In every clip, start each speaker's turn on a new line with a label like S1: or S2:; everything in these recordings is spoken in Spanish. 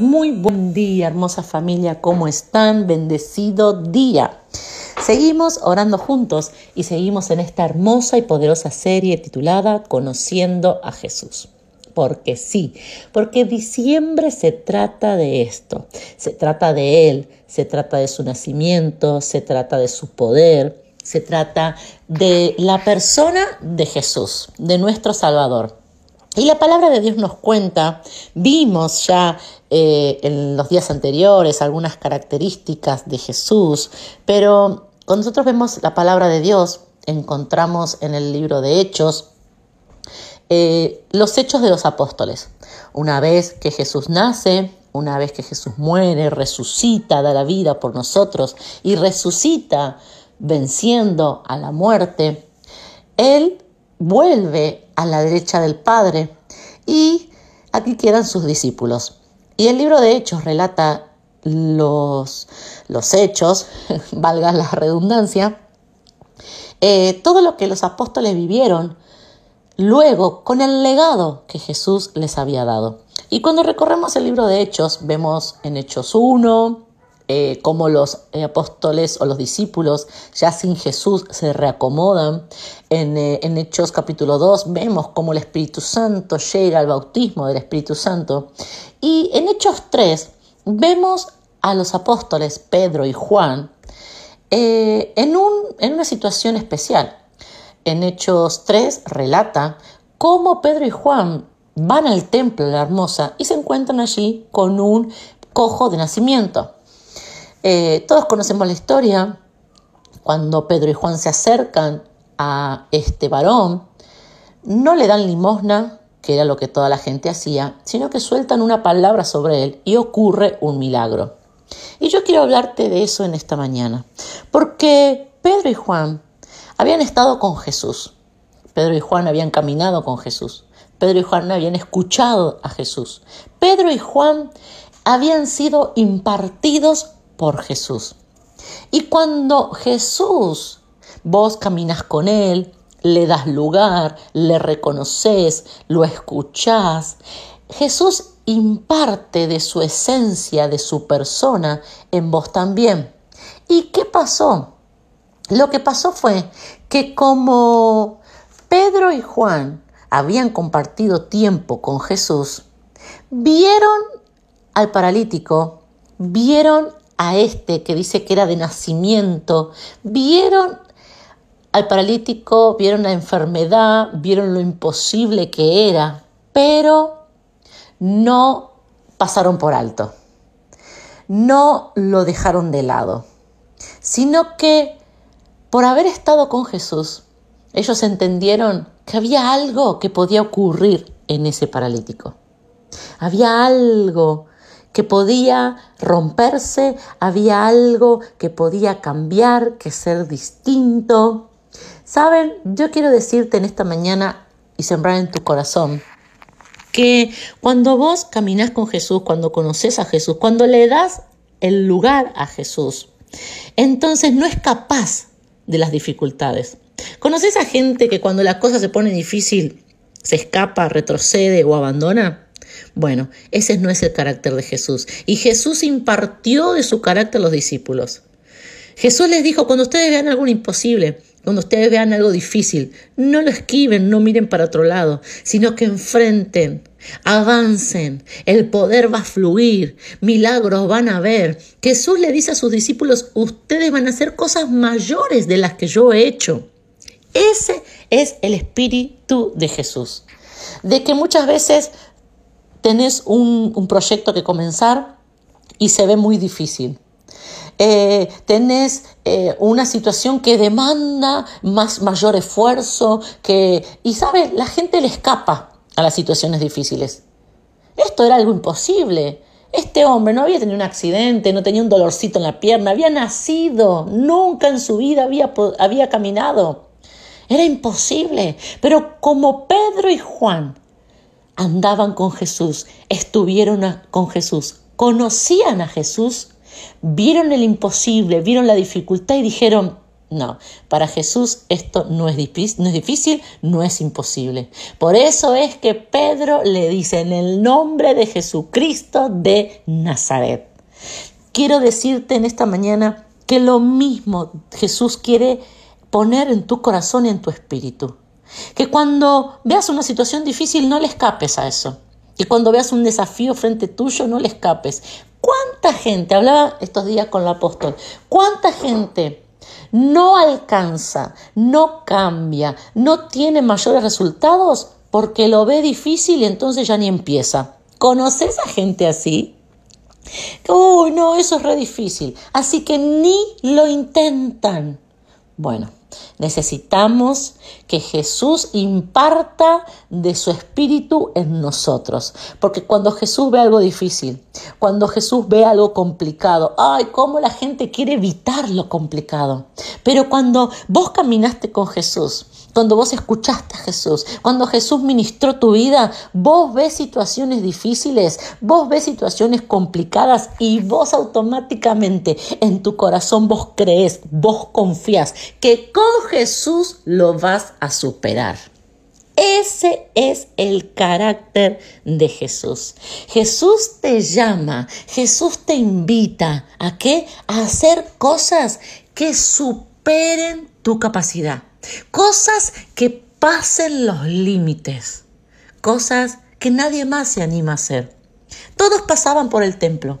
S1: Muy buen día, hermosa familia, ¿cómo están? Bendecido día. Seguimos orando juntos y seguimos en esta hermosa y poderosa serie titulada Conociendo a Jesús. Porque sí, porque diciembre se trata de esto, se trata de Él, se trata de su nacimiento, se trata de su poder, se trata de la persona de Jesús, de nuestro Salvador. Y la palabra de Dios nos cuenta, vimos ya eh, en los días anteriores algunas características de Jesús, pero cuando nosotros vemos la palabra de Dios, encontramos en el libro de Hechos eh, los hechos de los apóstoles. Una vez que Jesús nace, una vez que Jesús muere, resucita, da la vida por nosotros y resucita venciendo a la muerte, Él vuelve a la derecha del Padre y aquí quedan sus discípulos. Y el libro de Hechos relata los, los hechos, valga la redundancia, eh, todo lo que los apóstoles vivieron luego con el legado que Jesús les había dado. Y cuando recorremos el libro de Hechos, vemos en Hechos 1, eh, cómo los eh, apóstoles o los discípulos ya sin Jesús se reacomodan. En, eh, en, Hechos capítulo 2 vemos cómo el Espíritu Santo llega al bautismo del Espíritu Santo. Y en Hechos 3 vemos a los apóstoles Pedro y Juan en, un, en una situación especial. En Hechos 3 relata cómo Pedro y Juan van al templo de la hermosa y se encuentran allí con un cojo de nacimiento. Eh, todos conocemos la historia, cuando Pedro y Juan se acercan a este varón, no le dan limosna, que era lo que toda la gente hacía, sino que sueltan una palabra sobre él y ocurre un milagro. Y yo quiero hablarte de eso en esta mañana, porque Pedro y Juan habían estado con Jesús. Pedro y Juan habían caminado con Jesús. Pedro y Juan habían escuchado a Jesús. Pedro y Juan habían sido impartidos por Jesús. Y cuando Jesús, vos caminas con Él, le das lugar, le reconoces, lo escuchás, Jesús imparte de su esencia, de su persona en vos también. ¿Y qué pasó? Lo que pasó fue que como Pedro y Juan habían compartido tiempo con Jesús, vieron al paralítico, vieron a este que dice que era de nacimiento, vieron al paralítico, vieron la enfermedad, vieron lo imposible que era, pero no pasaron por alto, no lo dejaron de lado, sino que por haber estado con Jesús, ellos entendieron que había algo que podía ocurrir en ese paralítico. Había algo que podía romperse, había algo que podía cambiar, que ser distinto. Saben, yo quiero decirte en esta mañana y sembrar en tu corazón que cuando vos caminás con Jesús, cuando conoces a Jesús, cuando le das el lugar a Jesús, entonces no es capaz de las dificultades. ¿Conoces a gente que cuando la cosa se pone difícil se escapa, retrocede o abandona? Bueno, ese no es el carácter de Jesús. Y Jesús impartió de su carácter a los discípulos. Jesús les dijo, cuando ustedes vean algo imposible, cuando ustedes vean algo difícil, no lo esquiven, no miren para otro lado, sino que enfrenten, avancen, el poder va a fluir, milagros van a ver. Jesús le dice a sus discípulos, ustedes van a hacer cosas mayores de las que yo he hecho. Ese es el espíritu de Jesús. De que muchas veces tenés un, proyecto que comenzar y se ve muy difícil. Eh, tenés eh, una situación que demanda más, mayor esfuerzo, que, y sabes, la gente le escapa a las situaciones difíciles. Esto era algo imposible. Este hombre no había tenido un accidente, no tenía un dolorcito en la pierna, había nacido, nunca en su vida había, había caminado. Era imposible. Pero como Pedro y Juan andaban con Jesús, estuvieron con Jesús, conocían a Jesús, vieron el imposible, vieron la dificultad y dijeron, No, para Jesús esto no es, difícil, no es difícil, no es imposible. Por eso es que Pedro le dice en el nombre de Jesucristo de Nazaret. Quiero decirte en esta mañana que lo mismo Jesús quiere poner en tu corazón y en tu espíritu. Que cuando veas una situación difícil no le escapes a eso. Que cuando veas un desafío frente tuyo no le escapes. ¿Cuánta gente, hablaba estos días con el apóstol, cuánta gente no alcanza, no cambia, no tiene mayores resultados porque lo ve difícil y entonces ya ni empieza. ¿Conoces a gente así? Uy, no, eso es re difícil. Así que ni lo intentan. Bueno, necesitamos que Jesús imparta de su espíritu en nosotros. Porque cuando Jesús ve algo difícil, cuando Jesús ve algo complicado, ay, cómo la gente quiere evitar lo complicado. Pero cuando vos caminaste con Jesús, cuando vos escuchaste a Jesús, cuando Jesús ministró tu vida, vos ves situaciones difíciles, vos ves situaciones complicadas y vos automáticamente en tu corazón vos crees, vos confías que con Jesús lo vas a superar. Ese es el carácter de Jesús. Jesús te llama, Jesús te invita a qué? A hacer cosas que superen tu capacidad. Cosas que pasen los límites. Cosas que nadie más se anima a hacer. Todos pasaban por el templo.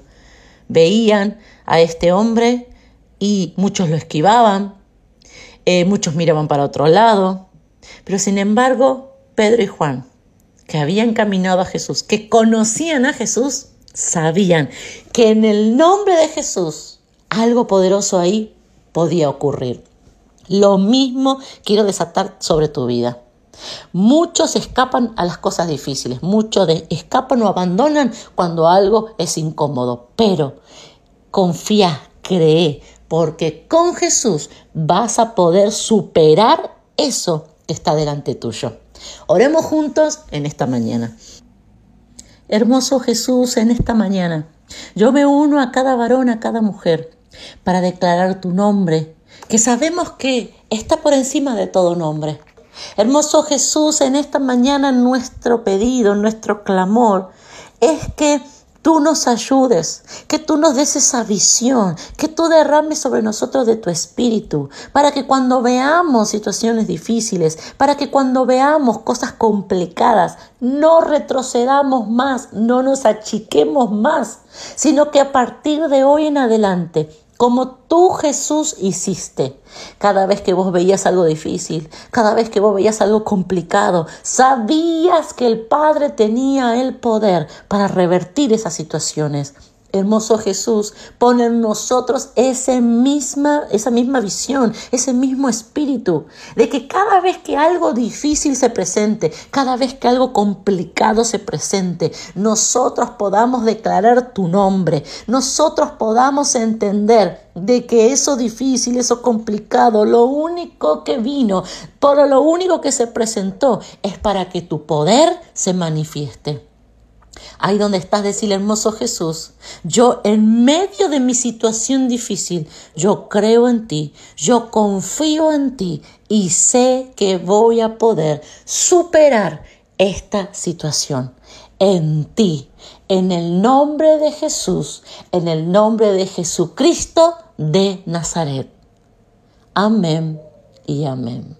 S1: Veían a este hombre y muchos lo esquivaban, eh, muchos miraban para otro lado. Pero sin embargo, Pedro y Juan, que habían caminado a Jesús, que conocían a Jesús, sabían que en el nombre de Jesús algo poderoso ahí podía ocurrir. Lo mismo quiero desatar sobre tu vida. Muchos escapan a las cosas difíciles, muchos escapan o abandonan cuando algo es incómodo, pero confía, cree, porque con Jesús vas a poder superar eso que está delante tuyo. Oremos juntos en esta mañana. Hermoso Jesús, en esta mañana yo me uno a cada varón, a cada mujer, para declarar tu nombre que sabemos que está por encima de todo nombre. Hermoso Jesús, en esta mañana nuestro pedido, nuestro clamor es que tú nos ayudes, que tú nos des esa visión, que tú derrames sobre nosotros de tu espíritu, para que cuando veamos situaciones difíciles, para que cuando veamos cosas complicadas, no retrocedamos más, no nos achiquemos más, sino que a partir de hoy en adelante como tú Jesús hiciste. Cada vez que vos veías algo difícil, cada vez que vos veías algo complicado, sabías que el Padre tenía el poder para revertir esas situaciones. Hermoso Jesús, pone en nosotros misma, esa misma visión, ese mismo espíritu, de que cada vez que algo difícil se presente, cada vez que algo complicado se presente, nosotros podamos declarar tu nombre, nosotros podamos entender de que eso difícil, eso complicado, lo único que vino, por lo único que se presentó, es para que tu poder se manifieste. Ahí donde estás, decir hermoso Jesús, yo en medio de mi situación difícil, yo creo en ti, yo confío en ti y sé que voy a poder superar esta situación en ti, en el nombre de Jesús, en el nombre de Jesucristo de Nazaret. Amén y amén.